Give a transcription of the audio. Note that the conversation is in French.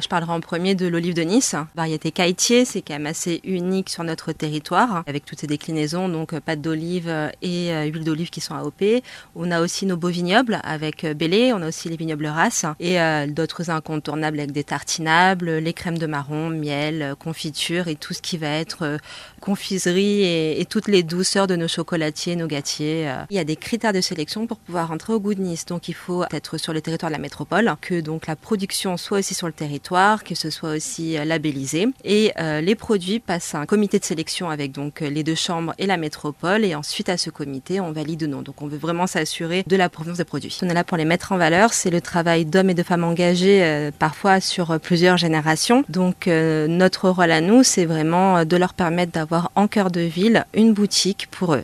Je parlerai en premier de l'olive de Nice, variété caïtier, c'est quand même assez unique sur notre territoire, avec toutes ces déclinaisons, donc pâte d'olive et huile d'olive qui sont AOP. On a aussi nos beaux vignobles avec Bélé, on a aussi les vignobles races et d'autres incontournables avec des tartinables, les crèmes de marron, miel, confiture et tout ce qui va être confiserie et, toutes les douceurs de nos chocolatiers, nos gâtiers. Il y a des critères de sélection pour pouvoir rentrer au goût de Nice, donc il faut être sur le territoire de la métropole, que donc la production soit aussi sur le territoire, que ce soit aussi euh, labellisé. Et euh, les produits passent à un comité de sélection avec donc les deux chambres et la métropole. Et ensuite, à ce comité, on valide ou non. Donc on veut vraiment s'assurer de la provenance des produits. On est là pour les mettre en valeur. C'est le travail d'hommes et de femmes engagés, euh, parfois sur plusieurs générations. Donc notre rôle à nous, c'est vraiment de leur permettre d'avoir en cœur de ville une boutique pour eux.